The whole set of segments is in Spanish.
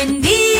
Buen día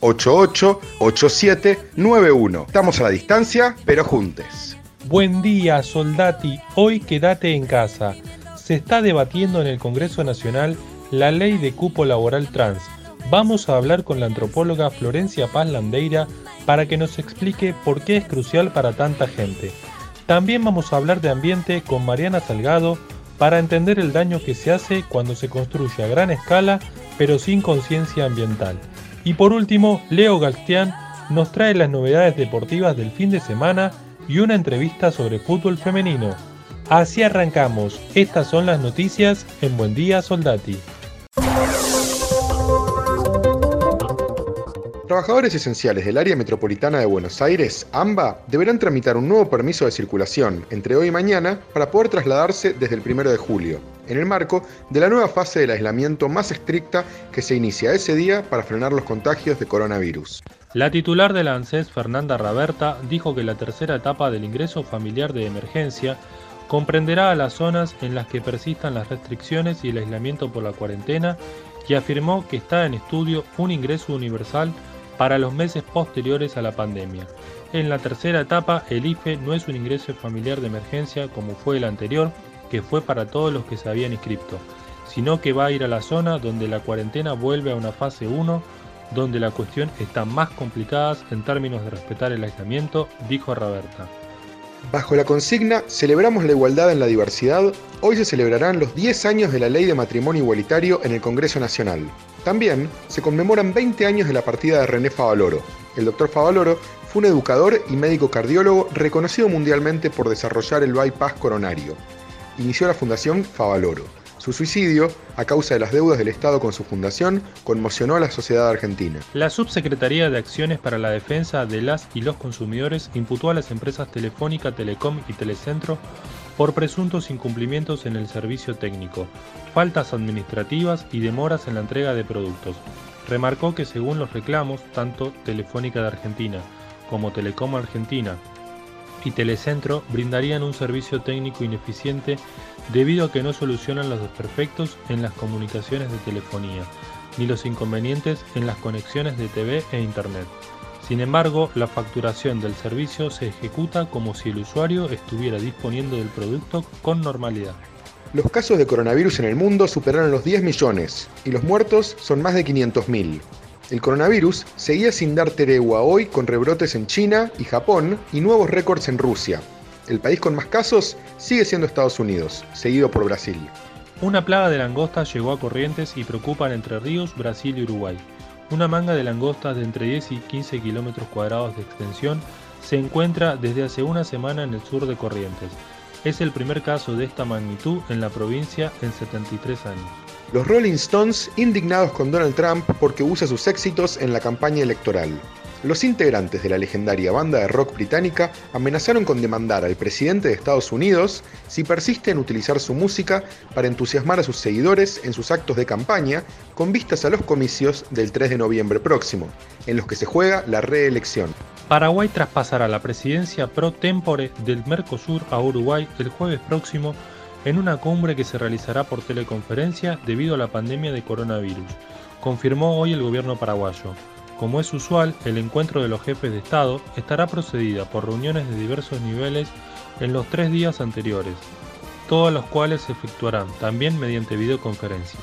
88 87 91. Estamos a la distancia, pero juntes. Buen día, soldati. Hoy quédate en casa. Se está debatiendo en el Congreso Nacional la ley de cupo laboral trans. Vamos a hablar con la antropóloga Florencia Paz Landeira para que nos explique por qué es crucial para tanta gente. También vamos a hablar de ambiente con Mariana Salgado para entender el daño que se hace cuando se construye a gran escala pero sin conciencia ambiental. Y por último, Leo Galstián nos trae las novedades deportivas del fin de semana y una entrevista sobre fútbol femenino. Así arrancamos. Estas son las noticias en Buen Día Soldati. Trabajadores esenciales del área metropolitana de Buenos Aires, AMBA, deberán tramitar un nuevo permiso de circulación entre hoy y mañana para poder trasladarse desde el 1 de julio, en el marco de la nueva fase del aislamiento más estricta que se inicia ese día para frenar los contagios de coronavirus. La titular de la ANSES, Fernanda Raberta, dijo que la tercera etapa del ingreso familiar de emergencia comprenderá a las zonas en las que persistan las restricciones y el aislamiento por la cuarentena y afirmó que está en estudio un ingreso universal para los meses posteriores a la pandemia. En la tercera etapa, el IFE no es un ingreso familiar de emergencia como fue el anterior, que fue para todos los que se habían inscrito, sino que va a ir a la zona donde la cuarentena vuelve a una fase 1, donde la cuestión está más complicada en términos de respetar el aislamiento, dijo Roberta. Bajo la consigna Celebramos la igualdad en la diversidad, hoy se celebrarán los 10 años de la Ley de Matrimonio Igualitario en el Congreso Nacional. También se conmemoran 20 años de la partida de René Favaloro. El doctor Favaloro fue un educador y médico cardiólogo reconocido mundialmente por desarrollar el bypass coronario. Inició la Fundación Favaloro. Su suicidio, a causa de las deudas del Estado con su fundación, conmocionó a la sociedad argentina. La Subsecretaría de Acciones para la Defensa de las y los Consumidores imputó a las empresas Telefónica, Telecom y Telecentro por presuntos incumplimientos en el servicio técnico, faltas administrativas y demoras en la entrega de productos. Remarcó que según los reclamos, tanto Telefónica de Argentina como Telecom Argentina y Telecentro brindarían un servicio técnico ineficiente debido a que no solucionan los desperfectos en las comunicaciones de telefonía, ni los inconvenientes en las conexiones de TV e Internet. Sin embargo, la facturación del servicio se ejecuta como si el usuario estuviera disponiendo del producto con normalidad. Los casos de coronavirus en el mundo superaron los 10 millones y los muertos son más de 500.000. El coronavirus seguía sin dar tregua hoy con rebrotes en China y Japón y nuevos récords en Rusia. El país con más casos sigue siendo Estados Unidos, seguido por Brasil. Una plaga de langostas llegó a Corrientes y preocupan Entre Ríos, Brasil y Uruguay. Una manga de langostas de entre 10 y 15 kilómetros cuadrados de extensión se encuentra desde hace una semana en el sur de Corrientes. Es el primer caso de esta magnitud en la provincia en 73 años. Los Rolling Stones indignados con Donald Trump porque usa sus éxitos en la campaña electoral. Los integrantes de la legendaria banda de rock británica amenazaron con demandar al presidente de Estados Unidos si persiste en utilizar su música para entusiasmar a sus seguidores en sus actos de campaña con vistas a los comicios del 3 de noviembre próximo, en los que se juega la reelección. Paraguay traspasará la presidencia pro tempore del Mercosur a Uruguay el jueves próximo en una cumbre que se realizará por teleconferencia debido a la pandemia de coronavirus, confirmó hoy el gobierno paraguayo. Como es usual, el encuentro de los jefes de Estado estará procedida por reuniones de diversos niveles en los tres días anteriores, todas las cuales se efectuarán también mediante videoconferencia.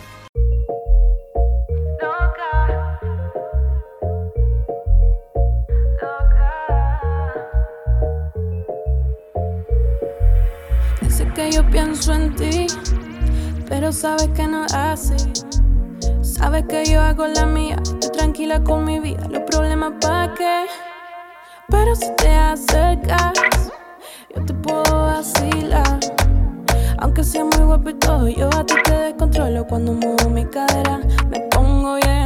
pienso en ti, pero sabes que no es así. Sabes que yo hago la mía, estoy tranquila con mi vida, los problemas pa' qué. Pero si te acercas, yo te puedo vacilar. Aunque sea muy guapo y todo, yo a ti te descontrolo cuando muevo mi cadera. Me pongo bien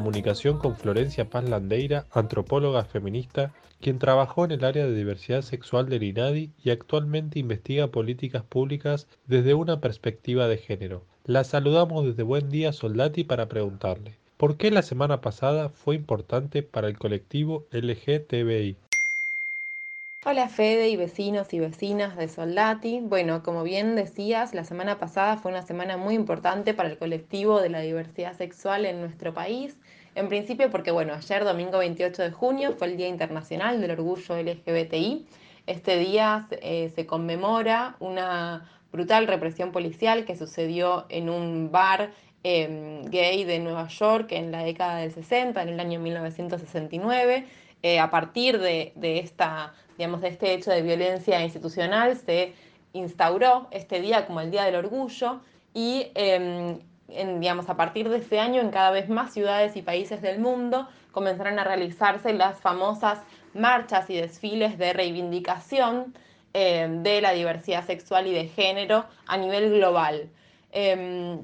comunicación con Florencia Paz Landeira, antropóloga feminista, quien trabajó en el área de diversidad sexual del INADI y actualmente investiga políticas públicas desde una perspectiva de género. La saludamos desde Buen Día Soldati para preguntarle, ¿por qué la semana pasada fue importante para el colectivo LGTBI? Hola Fede y vecinos y vecinas de Soldati. Bueno, como bien decías, la semana pasada fue una semana muy importante para el colectivo de la diversidad sexual en nuestro país. En principio porque, bueno, ayer domingo 28 de junio fue el Día Internacional del Orgullo LGBTI. Este día eh, se conmemora una brutal represión policial que sucedió en un bar eh, gay de Nueva York en la década del 60, en el año 1969. Eh, a partir de, de esta, digamos, de este hecho de violencia institucional se instauró este día como el Día del Orgullo y en, digamos, a partir de ese año en cada vez más ciudades y países del mundo comenzaron a realizarse las famosas marchas y desfiles de reivindicación eh, de la diversidad sexual y de género a nivel global. Eh,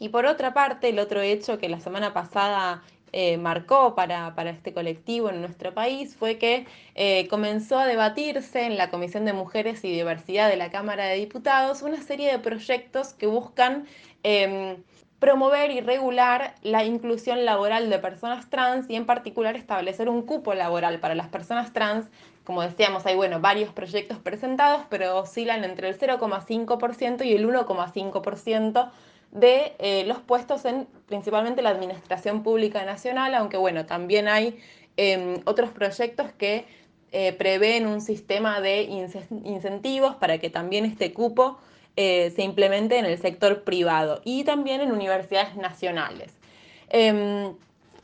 y por otra parte, el otro hecho que la semana pasada eh, marcó para, para, este colectivo en nuestro país fue que eh, comenzó a debatirse en la Comisión de Mujeres y Diversidad de la Cámara de Diputados una serie de proyectos que buscan eh, promover y regular la inclusión laboral de personas trans y en particular establecer un cupo laboral para las personas trans. Como decíamos, hay bueno, varios proyectos presentados, pero oscilan entre el 0,5% y el 1,5% de eh, los puestos en principalmente la Administración Pública Nacional, aunque bueno, también hay eh, otros proyectos que eh, prevén un sistema de incentivos para que también este cupo eh, se implemente en el sector privado y también en universidades nacionales. Em,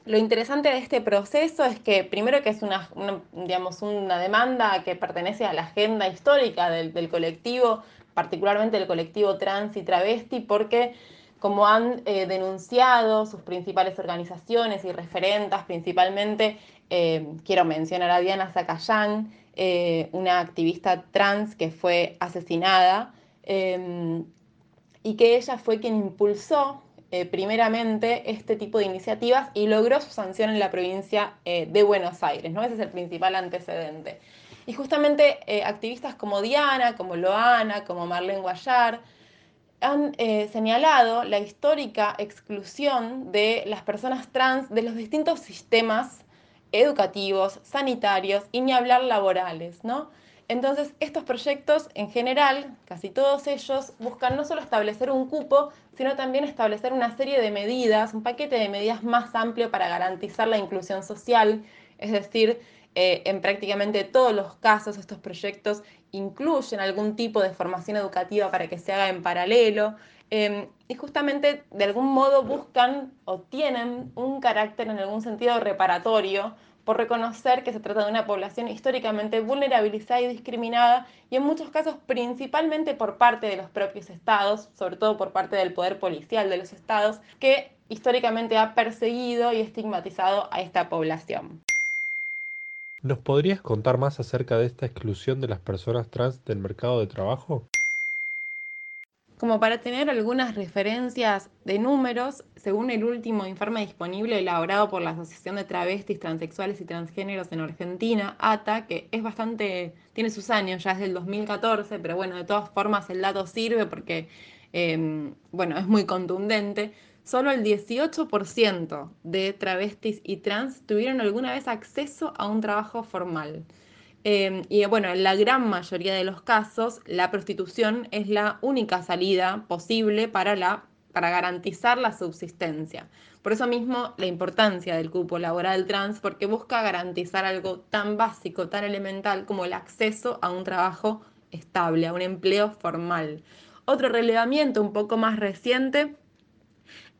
lo interesante de este proceso es que primero que es una, una, digamos, una demanda que pertenece a la agenda histórica del, del colectivo, particularmente del colectivo trans y travesti, porque como han eh, denunciado sus principales organizaciones y referentas, principalmente eh, quiero mencionar a Diana Zacayán, eh, una activista trans que fue asesinada eh, y que ella fue quien impulsó primeramente este tipo de iniciativas y logró su sanción en la provincia de Buenos Aires, ¿no? Ese es el principal antecedente. Y justamente activistas como Diana, como Loana, como Marlene Guayar, han eh, señalado la histórica exclusión de las personas trans de los distintos sistemas educativos, sanitarios y ni hablar laborales, ¿no? Entonces, estos proyectos en general, casi todos ellos, buscan no solo establecer un cupo, sino también establecer una serie de medidas, un paquete de medidas más amplio para garantizar la inclusión social, es decir, eh, en prácticamente todos los casos estos proyectos incluyen algún tipo de formación educativa para que se haga en paralelo eh, y justamente de algún modo buscan o tienen un carácter en algún sentido reparatorio por reconocer que se trata de una población históricamente vulnerabilizada y discriminada y en muchos casos principalmente por parte de los propios estados, sobre todo por parte del poder policial de los estados, que históricamente ha perseguido y estigmatizado a esta población. ¿Nos podrías contar más acerca de esta exclusión de las personas trans del mercado de trabajo? Como para tener algunas referencias de números, según el último informe disponible elaborado por la Asociación de Travestis, Transexuales y Transgéneros en Argentina, ATA, que es bastante, tiene sus años, ya es del 2014, pero bueno, de todas formas el dato sirve porque, eh, bueno, es muy contundente solo el 18% de travestis y trans tuvieron alguna vez acceso a un trabajo formal. Eh, y bueno, en la gran mayoría de los casos, la prostitución es la única salida posible para, la, para garantizar la subsistencia. Por eso mismo la importancia del cupo laboral trans, porque busca garantizar algo tan básico, tan elemental como el acceso a un trabajo estable, a un empleo formal. Otro relevamiento un poco más reciente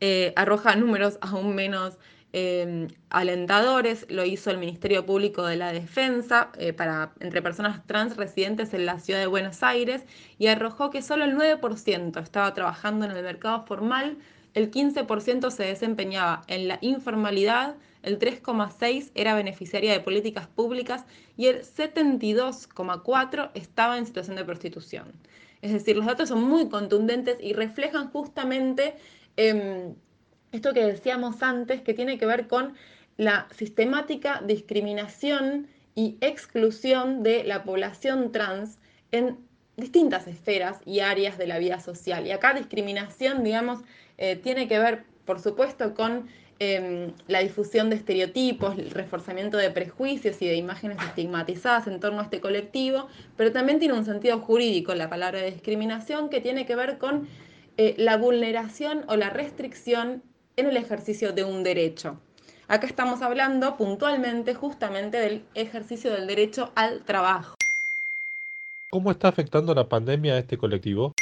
eh, arroja números aún menos eh, alentadores. Lo hizo el Ministerio Público de la Defensa eh, para, entre personas trans residentes en la ciudad de Buenos Aires y arrojó que solo el 9% estaba trabajando en el mercado formal, el 15% se desempeñaba en la informalidad, el 3,6% era beneficiaria de políticas públicas y el 72,4% estaba en situación de prostitución. Es decir, los datos son muy contundentes y reflejan justamente Em, esto que decíamos antes, que tiene que ver con la sistemática discriminación y exclusión de la población trans en distintas esferas y áreas de la vida social. Y acá discriminación, digamos, eh, tiene que ver, por supuesto, con em, la difusión de estereotipos, el reforzamiento de prejuicios y de imágenes estigmatizadas en torno a este colectivo, pero también tiene un sentido jurídico la palabra discriminación que tiene que ver con eh, la vulneración o la restricción en el ejercicio de un derecho. Acá estamos hablando puntualmente justamente del ejercicio del derecho al trabajo. ¿Cómo está afectando la pandemia a este colectivo?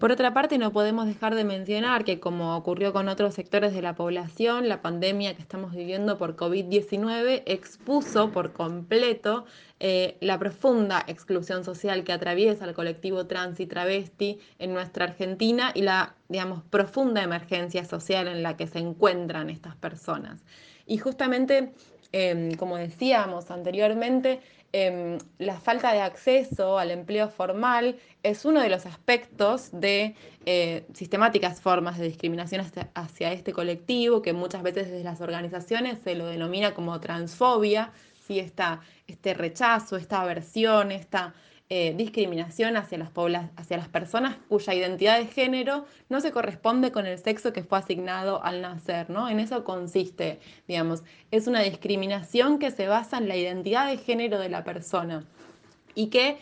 Por otra parte, no podemos dejar de mencionar que, como ocurrió con otros sectores de la población, la pandemia que estamos viviendo por COVID-19 expuso por completo eh, la profunda exclusión social que atraviesa el colectivo trans y travesti en nuestra Argentina y la, digamos, profunda emergencia social en la que se encuentran estas personas. Y justamente, em, como decíamos anteriormente, Em, la falta de acceso al empleo formal es uno de los aspectos de eh, sistemáticas formas de discriminación hacia, este colectivo, que muchas veces desde las organizaciones se lo denomina como transfobia, ¿sí? este rechazo, esta aversión, esta eh, discriminación hacia las, hacia las personas cuya identidad de género no se corresponde con el sexo que fue asignado al nacer, ¿no? En eso consiste, digamos, es una discriminación que se basa en la identidad de género de la persona y que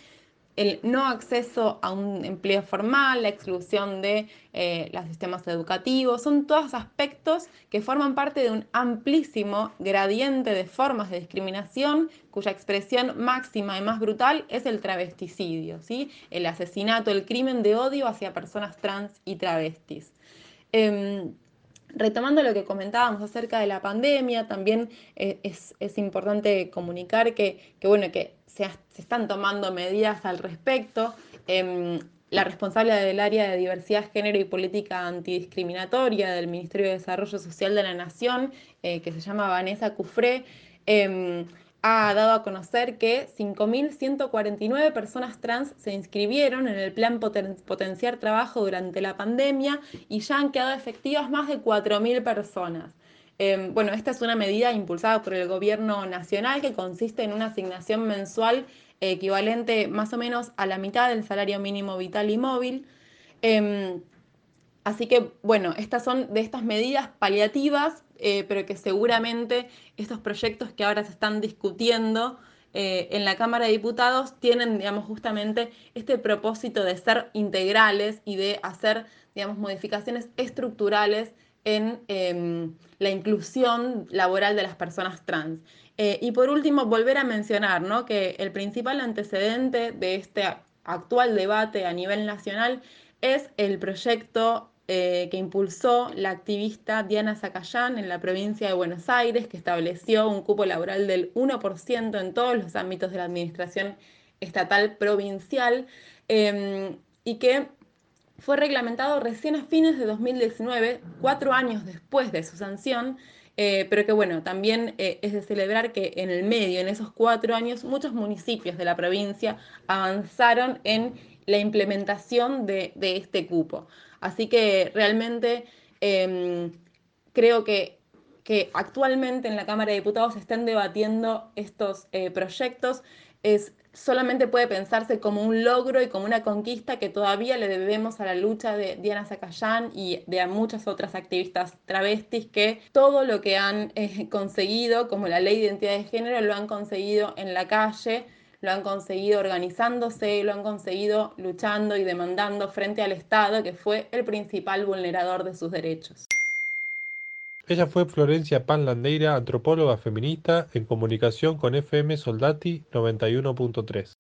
el no acceso a un empleo formal, la exclusión de eh, los sistemas educativos, son todos aspectos que forman parte de un amplísimo gradiente de formas de discriminación cuya expresión máxima y más brutal es el travesticidio, ¿sí? el asesinato, el crimen de odio hacia personas trans y travestis. Em, retomando lo que comentábamos acerca de la pandemia, también eh, es, importante comunicar que, que, bueno, que se, están tomando medidas al respecto. Em, la responsable del área de diversidad, género y política antidiscriminatoria del Ministerio de Desarrollo Social de la Nación, eh, que se llama Vanessa Cufré, em, ha dado a conocer que 5.149 personas trans se inscribieron en el plan Potenciar Trabajo durante la pandemia y ya han quedado efectivas más de 4.000 personas. Em, bueno, esta es una medida impulsada por el gobierno nacional que consiste en una asignación mensual equivalente más o menos a la mitad del salario mínimo vital y móvil. Em, así que, bueno, estas son de estas medidas paliativas, eh, pero que seguramente estos proyectos que ahora se están discutiendo eh, en la Cámara de Diputados tienen, digamos, justamente este propósito de ser integrales y de hacer, digamos, modificaciones estructurales en em, la inclusión laboral de las personas trans. Eh, y por último, volver a mencionar que el principal antecedente de este actual debate a nivel nacional es el proyecto eh, que impulsó la activista Diana Zacayán en la provincia de Buenos Aires, que estableció un cupo laboral del 1% en todos los ámbitos de la administración estatal provincial em, y que fue reglamentado recién a fines de 2019, cuatro años después de su sanción, eh, pero que bueno, también eh, es de celebrar que en el medio, en esos cuatro años, muchos municipios de la provincia avanzaron en la implementación de, este cupo. Así que realmente em, creo que, que, actualmente en la Cámara de Diputados se estén debatiendo estos eh, proyectos. Es solamente puede pensarse como un logro y como una conquista que todavía le debemos a la lucha de Diana Zacayán y de a muchas otras activistas travestis que todo lo que han eh, conseguido, como la ley de identidad de género, lo han conseguido en la calle, lo han conseguido organizándose, lo han conseguido luchando y demandando frente al Estado, que fue el principal vulnerador de sus derechos. Ella fue Florencia Panlandeira, antropóloga feminista, en comunicación con FM Soldati 91.3.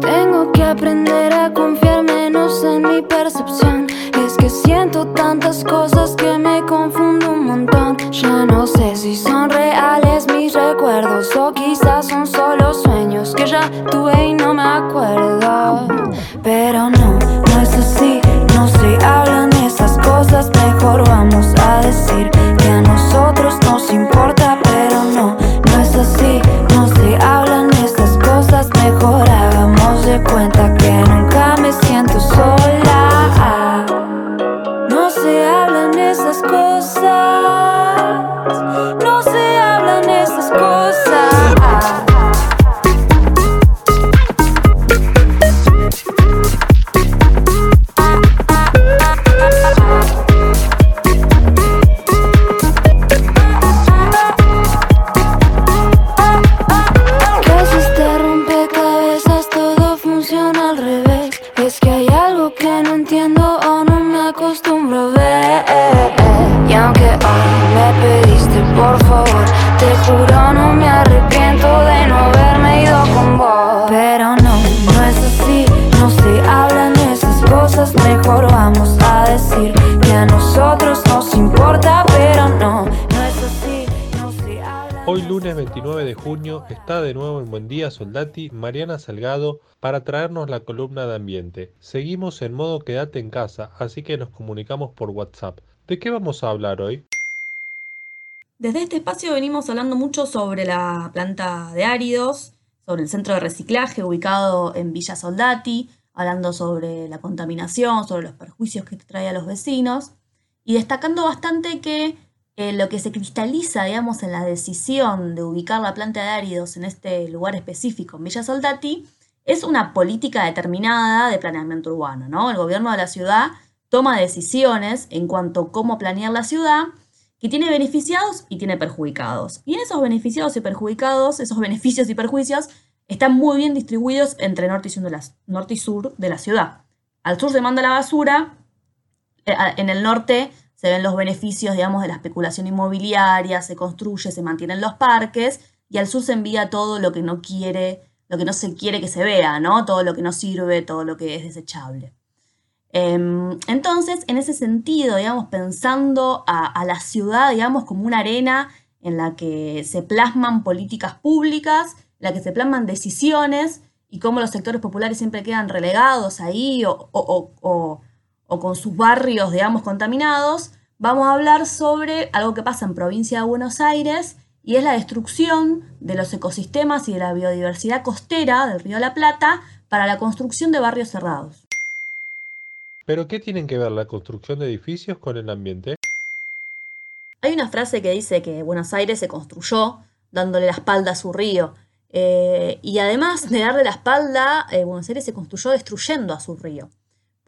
Tengo que aprender a confiar menos en mi percepción. Es que siento tantas cosas que me confundo un montón. Ya no sé si son reales mis recuerdos o quizás son solo sueños que ya tuve y no me acuerdo. Pero no, no es así, no se hablan esas cosas. Mejor vamos a decir que a nosotros nos importa, Soldati Mariana Salgado para traernos la columna de ambiente. Seguimos en modo quédate en casa, así que nos comunicamos por WhatsApp. ¿De qué vamos a hablar hoy? Desde este espacio venimos hablando mucho sobre la planta de áridos, sobre el centro de reciclaje ubicado en Villa Soldati, hablando sobre la contaminación, sobre los perjuicios que trae a los vecinos, y destacando bastante que eh, lo que se cristaliza, digamos, en la decisión de ubicar la planta de áridos en este lugar específico, en Villa Soldati, es una política determinada de planeamiento urbano, ¿no? El gobierno de la ciudad toma decisiones en cuanto a cómo planear la ciudad, que tiene beneficiados y tiene perjudicados. Y en esos beneficiados y perjudicados, esos beneficios y perjuicios, están muy bien distribuidos entre norte y sur de la, norte y sur de la ciudad. Al sur se manda la basura, eh, en el norte se ven los beneficios, digamos, de la especulación inmobiliaria, se construye, se mantienen los parques, y al sur se envía todo lo que no quiere, lo que no se quiere que se vea, ¿no? Todo lo que no sirve, todo lo que es desechable. Em, entonces, en ese sentido, digamos, pensando a, la ciudad, digamos, como una arena en la que se plasman políticas públicas, en la que se plasman decisiones y cómo los sectores populares siempre quedan relegados ahí o, o- o- o- o con sus barrios, digamos, contaminados, vamos a hablar sobre algo que pasa en provincia de Buenos Aires y es la destrucción de los ecosistemas y de la biodiversidad costera del río de la Plata para la construcción de barrios cerrados. ¿Pero qué tienen que ver la construcción de edificios con el ambiente? Hay una frase que dice que Buenos Aires se construyó dándole la espalda a su río. Eh, y además de darle la espalda, eh, Buenos Aires se construyó destruyendo a su río.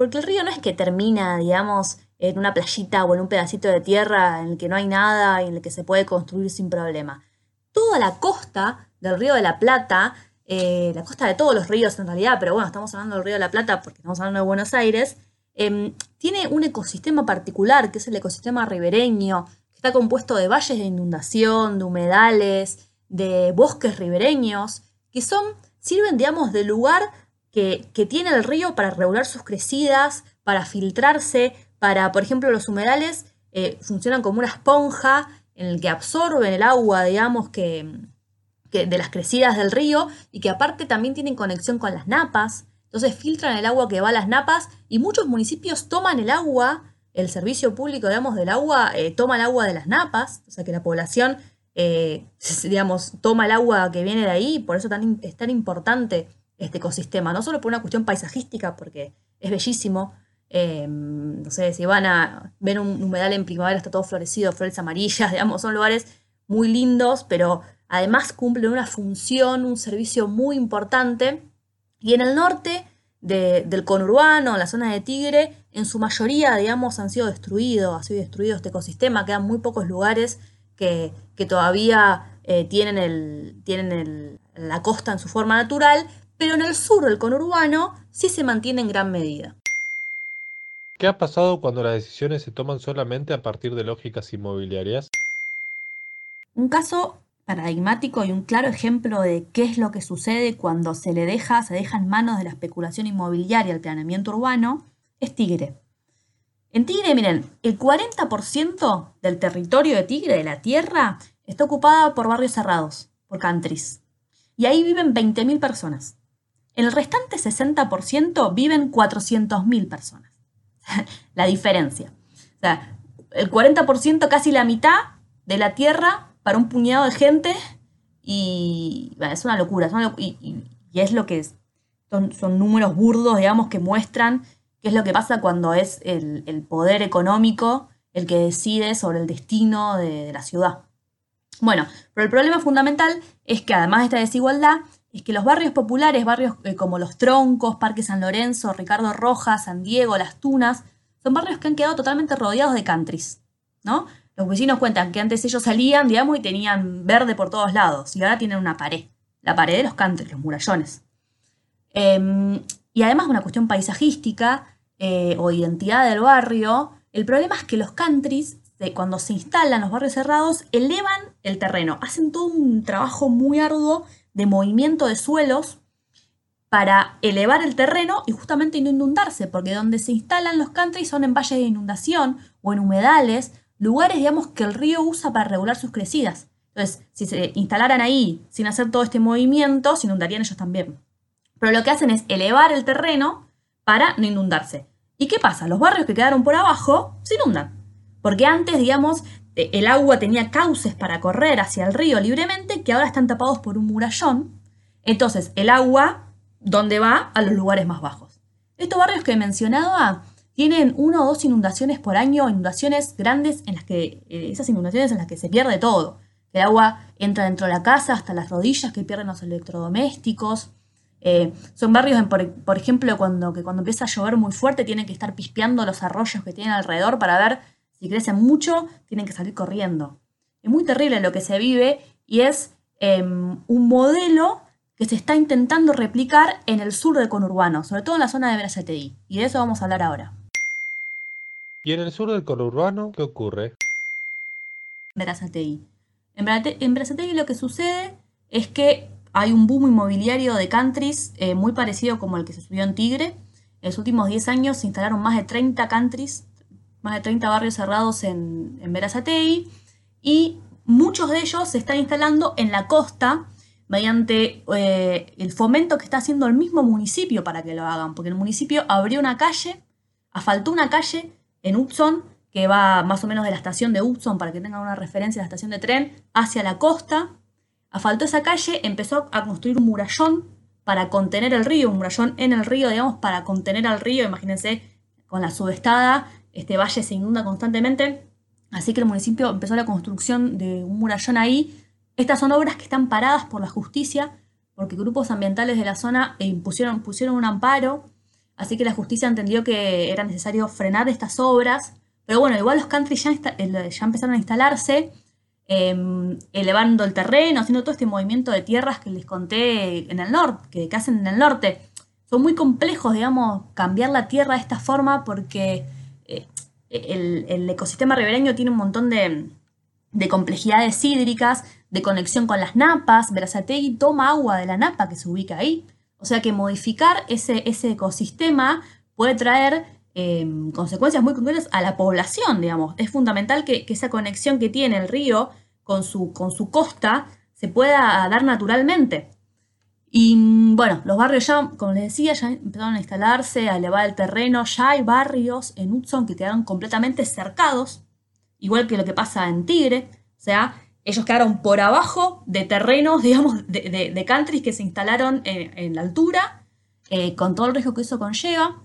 Porque el río no es que termina, digamos, en una playita o en un pedacito de tierra en el que no hay nada y en el que se puede construir sin problema. Toda la costa del río de la Plata, eh, la costa de todos los ríos en realidad, pero bueno, estamos hablando del río de la Plata porque estamos hablando de Buenos Aires, em, tiene un ecosistema particular, que es el ecosistema ribereño, que está compuesto de valles de inundación, de humedales, de bosques ribereños, que son, sirven, digamos, de lugar que, tiene el río para regular sus crecidas, para filtrarse, para, por ejemplo, los humedales eh, funcionan como una esponja en el que absorben el agua, digamos, que, que de las crecidas del río y que aparte también tienen conexión con las napas. Entonces filtran el agua que va a las napas y muchos municipios toman el agua, el servicio público, digamos, del agua, eh, toma el agua de las napas, o sea que la población eh, digamos, toma el agua que viene de ahí, por eso tan, es tan importante este ecosistema, no solo por una cuestión paisajística, porque es bellísimo, eh, no sé, si van a ver un humedal en primavera, está todo florecido, flores amarillas, digamos, son lugares muy lindos, pero además cumplen una función, un servicio muy importante. Y en el norte del conurbano, la zona de Tigre, en su mayoría, digamos, han sido destruidos, ha sido destruido este ecosistema, quedan muy pocos lugares que, todavía eh, tienen, el, tienen la costa en su forma natural, pero en el sur del conurbano sí se mantiene en gran medida. ¿Qué ha pasado cuando las decisiones se toman solamente a partir de lógicas inmobiliarias? Un caso paradigmático y un claro ejemplo de qué es lo que sucede cuando se le deja, se deja en manos de la especulación inmobiliaria el planeamiento urbano, es Tigre. En Tigre, miren, el 40% del territorio de Tigre, de la tierra, está ocupada por barrios cerrados, por countries. Y ahí viven 20.000 personas. El restante 60% viven 400.000 personas. la diferencia. O sea, el 40%, casi la mitad de la tierra para un puñado de gente y es una locura. y, es lo que son, números burdos, digamos, que muestran qué es lo que pasa cuando es el, poder económico el que decide sobre el destino de, la ciudad. Bueno, pero el problema fundamental es que además de esta desigualdad, es que los barrios populares, barrios eh, como Los Troncos, Parque San Lorenzo, Ricardo Rojas, San Diego, Las Tunas, son barrios que han quedado totalmente rodeados de countries, ¿no? Los vecinos cuentan que antes ellos salían, digamos, y tenían verde por todos lados, y ahora tienen una pared, la pared de los countries, los murallones. Em, y además una cuestión paisajística eh, o identidad del barrio, el problema es que los countries, cuando se instalan los barrios cerrados, elevan el terreno, hacen todo un trabajo muy arduo de movimiento de suelos para elevar el terreno y justamente no inundarse, porque donde se instalan los countries son en valles de inundación o en humedales, lugares, digamos, que el río usa para regular sus crecidas. Entonces, si se instalaran ahí sin hacer todo este movimiento, se inundarían ellos también. Pero lo que hacen es elevar el terreno para no inundarse. ¿Y qué pasa? Los barrios que quedaron por abajo se inundan. Porque antes, digamos, el agua tenía cauces para correr hacia el río libremente que ahora están tapados por un murallón. Entonces, el agua, ¿dónde va? A los lugares más bajos. Estos barrios que he mencionado tienen una o dos inundaciones por año, inundaciones grandes en las que, eh, esas inundaciones en las que se pierde todo. El agua entra dentro de la casa hasta las rodillas que pierden los electrodomésticos. Eh, son barrios, por, ejemplo, cuando, que cuando empieza a llover muy fuerte tienen que estar pispeando los arroyos que tienen alrededor para ver si crecen mucho, tienen que salir corriendo. Es muy terrible lo que se vive y es em, un modelo que se está intentando replicar en el sur del conurbano, sobre todo en la zona de Verazategui. Y de eso vamos a hablar ahora. ¿Y en el sur del conurbano qué ocurre? Berazategui. En Berazategui lo que sucede es que hay un boom inmobiliario de countries eh, muy parecido como el que se subió en Tigre. En los últimos 10 años se instalaron más de 30 countries, más de 30 barrios cerrados en, en y muchos de ellos se están instalando en la costa mediante eh, el fomento que está haciendo el mismo municipio para que lo hagan, porque el municipio abrió una calle, asfaltó una calle en Upson, que va más o menos de la estación de Upson, para que tengan una referencia, la estación de tren, hacia la costa. Asfaltó esa calle, empezó a construir un murallón para contener el río, un murallón en el río, digamos, para contener al río. Imagínense, con la subestada, este valle se inunda constantemente. Así que el municipio empezó la construcción de un murallón ahí. Estas son obras que están paradas por la justicia, porque grupos ambientales de la zona impusieron, pusieron un amparo Así que la justicia entendió que era necesario frenar estas obras. Pero bueno, igual los countries ya, empezaron a instalarse, em, elevando el terreno, haciendo todo este movimiento de tierras que les conté en el norte, que, hacen en el norte. Son muy complejos, digamos, cambiar la tierra de esta forma porque eh, el, ecosistema ribereño tiene un montón de, de complejidades hídricas, de conexión con las napas. Verazategui toma agua de la napa que se ubica ahí. O sea que modificar ese, ese ecosistema puede traer em, consecuencias muy concretas a la población, digamos. Es fundamental que, esa conexión que tiene el río con su, con su costa se pueda dar naturalmente. Y bueno, los barrios ya, como les decía, ya empezaron a instalarse, a elevar el terreno. Ya hay barrios en Hudson que quedaron completamente cercados, igual que lo que pasa en Tigre. O sea, ellos quedaron por abajo de terrenos, digamos, de, de, countries que se instalaron en, la altura, eh, con todo el riesgo que eso conlleva.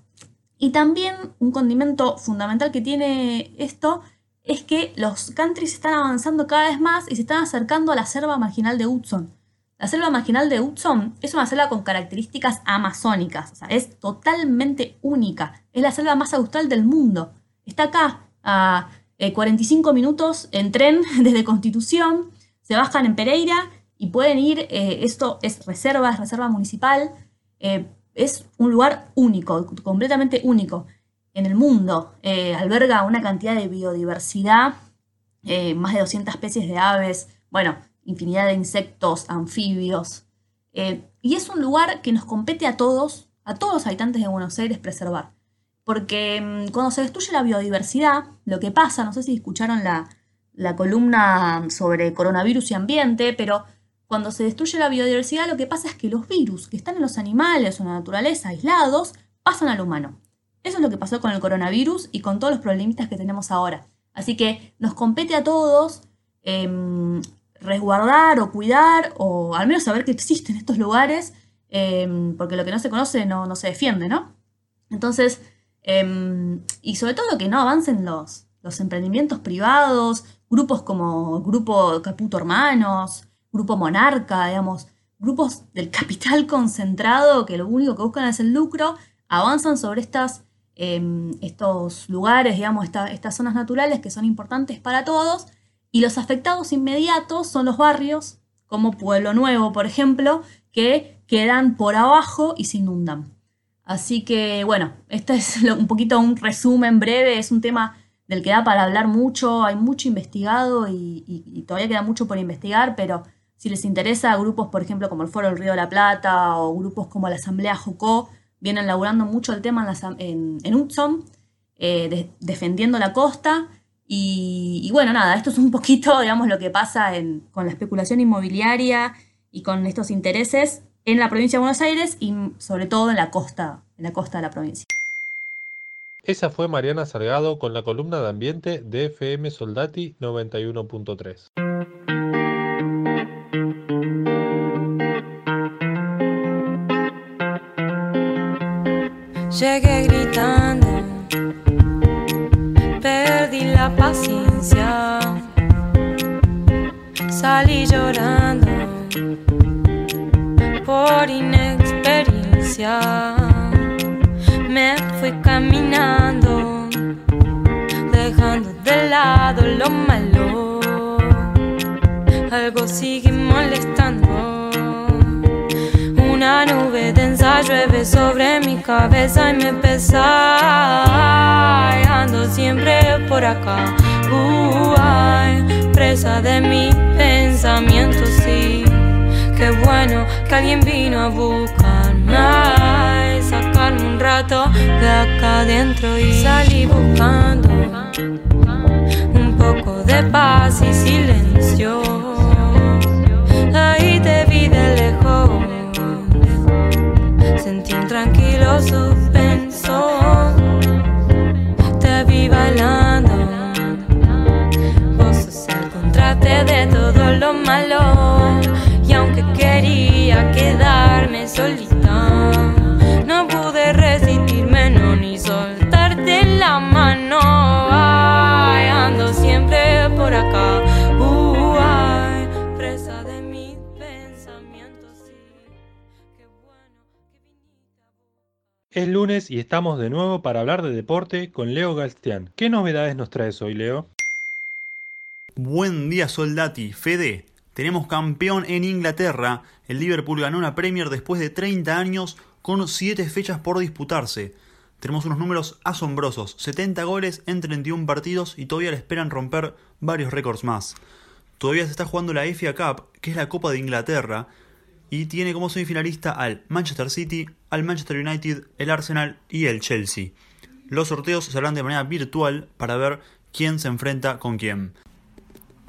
Y también un condimento fundamental que tiene esto es que los countries están avanzando cada vez más y se están acercando a la selva marginal de Hudson. La selva marginal de Hudson es una selva con características amazónicas, o sea, es totalmente única. Es la selva más austral del mundo. Está acá a 45 eh, minutos en tren desde Constitución, se bajan en Pereira y pueden ir, eh, esto es reserva, es reserva municipal, eh, es un lugar único, completamente único en el mundo. alberga una cantidad de biodiversidad, más de 200 especies de aves, bueno, infinidad de insectos, anfibios. y es un lugar que nos compete a todos, a todos los habitantes de Buenos Aires preservar. Porque mm, cuando se destruye la biodiversidad, lo que pasa, no sé si escucharon la, columna sobre coronavirus y ambiente, pero cuando se destruye la biodiversidad, lo que pasa es que los virus que están en los animales o en la naturaleza aislados pasan al humano. Eso es lo que pasó con el coronavirus y con todos los problemitas que tenemos ahora. Así que nos compete a todos em, resguardar o cuidar, o al menos saber que existen estos lugares, em, porque lo que no se conoce no, no se defiende, ¿no? Entonces, Em, y sobre todo que no avancen los, los emprendimientos privados, grupos como Grupo Caputo Hermanos, Grupo Monarca, digamos, grupos del capital concentrado que lo único que buscan es el lucro, avanzan sobre estas, em, estos lugares, digamos, estas zonas naturales que son importantes para todos, y los afectados inmediatos son los barrios, como Pueblo Nuevo, por ejemplo, que quedan por abajo y se inundan. Así que bueno, este es un poquito un resumen breve, es un tema del que da para hablar mucho, hay mucho investigado y, todavía queda mucho por investigar, pero si les interesa, grupos por ejemplo como el Foro del Río de la Plata o grupos como la Asamblea Jocó vienen laburando mucho el tema en, en, Hudson, eh, defendiendo la costa. Y, bueno, nada, esto es un poquito, digamos, lo que pasa con la especulación inmobiliaria y con estos intereses en la provincia de Buenos Aires y sobre todo en la costa, en la costa de la provincia. Esa fue Mariana Salgado con la columna de ambiente de FM Soldati 91.3. Llegué Me fui caminando, dejando de lado lo malo. Algo sigue molestando. Una nube densa llueve sobre mi cabeza y me pesa. Ando siempre por acá, uh, presa de mi pensamiento, sí. Qué bueno que alguien vino a buscarme un rato de acá adentro y salí buscando un poco de paz y silencio. Ahí te vi de lejos, y estamos de nuevo para hablar de deporte con Leo Galstian. ¿Qué novedades nos traes hoy, Leo? Buen día, soldati. Fede, tenemos campeón en Inglaterra. El Liverpool ganó una Premier después de 30 años con 7 fechas por disputarse. Tenemos unos números asombrosos, 70 goles en 31 partidos y todavía le esperan romper varios récords más. Todavía se está jugando la FA Cup, que es la Copa de Inglaterra, y tiene como semifinalista al Manchester City, al Manchester United, el Arsenal y el Chelsea. Los sorteos se harán de manera virtual para ver quién se enfrenta con quién.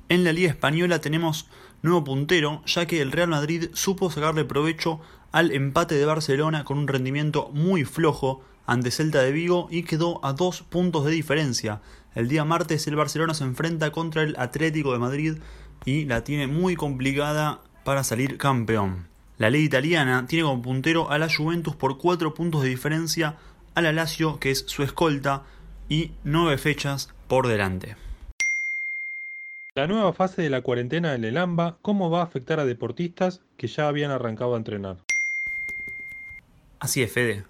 En la Liga Española tenemos nuevo puntero, ya que el Real Madrid supo sacarle provecho al empate de Barcelona con un rendimiento muy flojo ante Celta de Vigo y quedó a dos puntos de diferencia. El día martes el Barcelona se enfrenta contra el Atlético de Madrid y la tiene muy complicada para salir campeón. La ley italiana tiene como puntero a la Juventus por 4 puntos de diferencia a la Lazio, que es su escolta, y 9 fechas por delante. La nueva fase de la cuarentena en el AMBA, ¿cómo va a afectar a deportistas que ya habían arrancado a entrenar? Así es, Fede.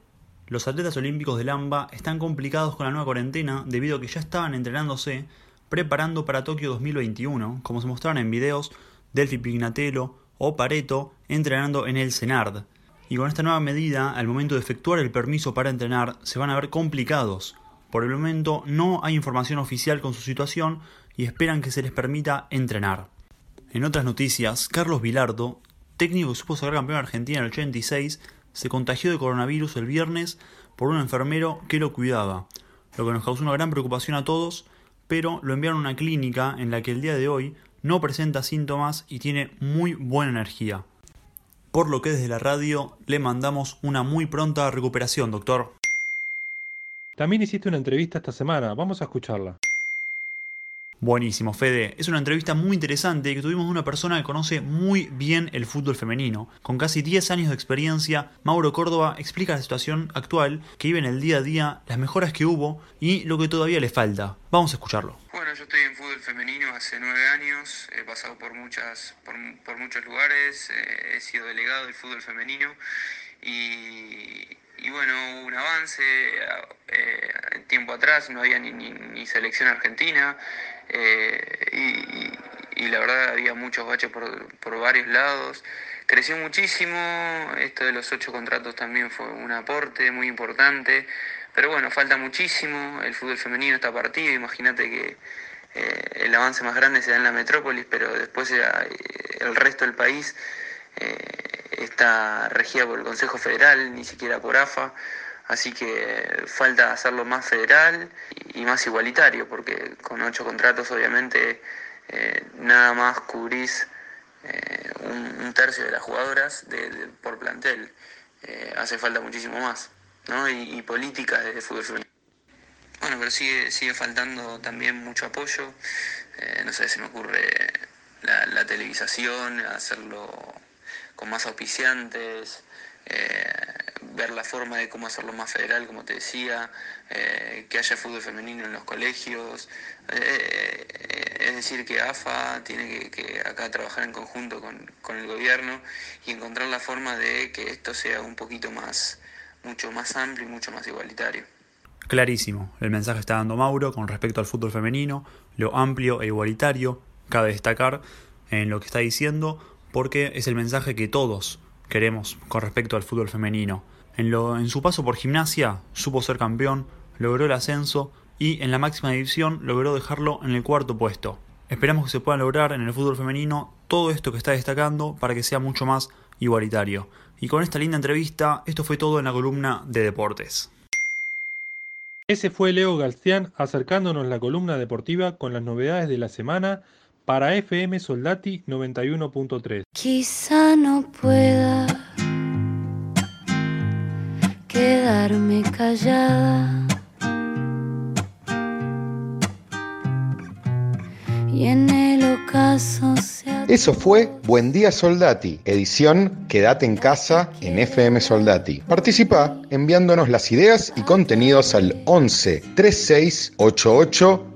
Los atletas olímpicos del AMBA están complicados con la nueva cuarentena debido a que ya estaban entrenándose preparando para Tokio 2021, como se mostraron en videos Delphi Pignatello o Pareto entrenando en el CENARD. Y con esta nueva medida, al momento de efectuar el permiso para entrenar, se van a ver complicados. Por el momento no hay información oficial con su situación y esperan que se les permita entrenar. En otras noticias, Carlos Vilardo, técnico que supo ser campeón de Argentina en el 86, se contagió de coronavirus el viernes por un enfermero que lo cuidaba, lo que nos causó una gran preocupación a todos, pero lo enviaron a una clínica en la que el día de hoy no presenta síntomas y tiene muy buena energía. Por lo que desde la radio le mandamos una muy pronta recuperación, doctor. También hiciste una entrevista esta semana, vamos a escucharla. Buenísimo, Fede. Es una entrevista muy interesante que tuvimos de una persona que conoce muy bien el fútbol femenino. Con casi 10 años de experiencia, Mauro Córdoba explica la situación actual que vive en el día a día, las mejoras que hubo y lo que todavía le falta. Vamos a escucharlo. Bueno, yo estoy en fútbol femenino hace nueve años, he pasado por, muchas, por, muchos lugares, eh, he sido delegado del fútbol femenino y, y bueno, hubo un avance. Eh, tiempo atrás no había ni, ni, ni selección argentina eh, y, la verdad había muchos baches por, por, varios lados. Creció muchísimo, esto de los ocho contratos también fue un aporte muy importante, pero bueno, falta muchísimo, el fútbol femenino está partido, imagínate que eh, el avance más grande se da en la metrópolis, pero después eh, el resto del país está regida por el Consejo Federal, ni siquiera por AFA. Así que falta hacerlo más federal y más igualitario, porque con ocho contratos obviamente eh, nada más cubrís eh, un, tercio de las jugadoras de, de, por plantel. Eh, hace falta muchísimo más, ¿no? Y, y políticas de fútbol femenino. Bueno, pero sigue, sigue faltando también mucho apoyo. Eh, no sé, se me ocurre la, la televisación, hacerlo con más auspiciantes, eh, ver la forma de cómo hacerlo más federal, como te decía, eh, que haya fútbol femenino en los colegios, eh, es decir, que AFA tiene que, acá trabajar en conjunto con, con, el gobierno y encontrar la forma de que esto sea un poquito más, mucho más amplio y mucho más igualitario. Clarísimo, el mensaje está dando Mauro con respecto al fútbol femenino, lo amplio e igualitario, cabe destacar en lo que está diciendo, porque es el mensaje que todos queremos con respecto al fútbol femenino. En, su paso por gimnasia supo ser campeón, logró el ascenso y en la máxima división logró dejarlo en el cuarto puesto. Esperamos que se pueda lograr en el fútbol femenino todo esto que está destacando para que sea mucho más igualitario. Y con esta linda entrevista, esto fue todo en la columna de deportes. Ese fue Leo Galcián acercándonos la columna deportiva con las novedades de la semana para FM Soldati 91.3. Quizá no pueda quedarme callada. Y en el ocaso se Eso fue Buen Día Soldati, edición Quédate en casa en FM Soldati. Participa enviándonos las ideas y contenidos al 11 36 88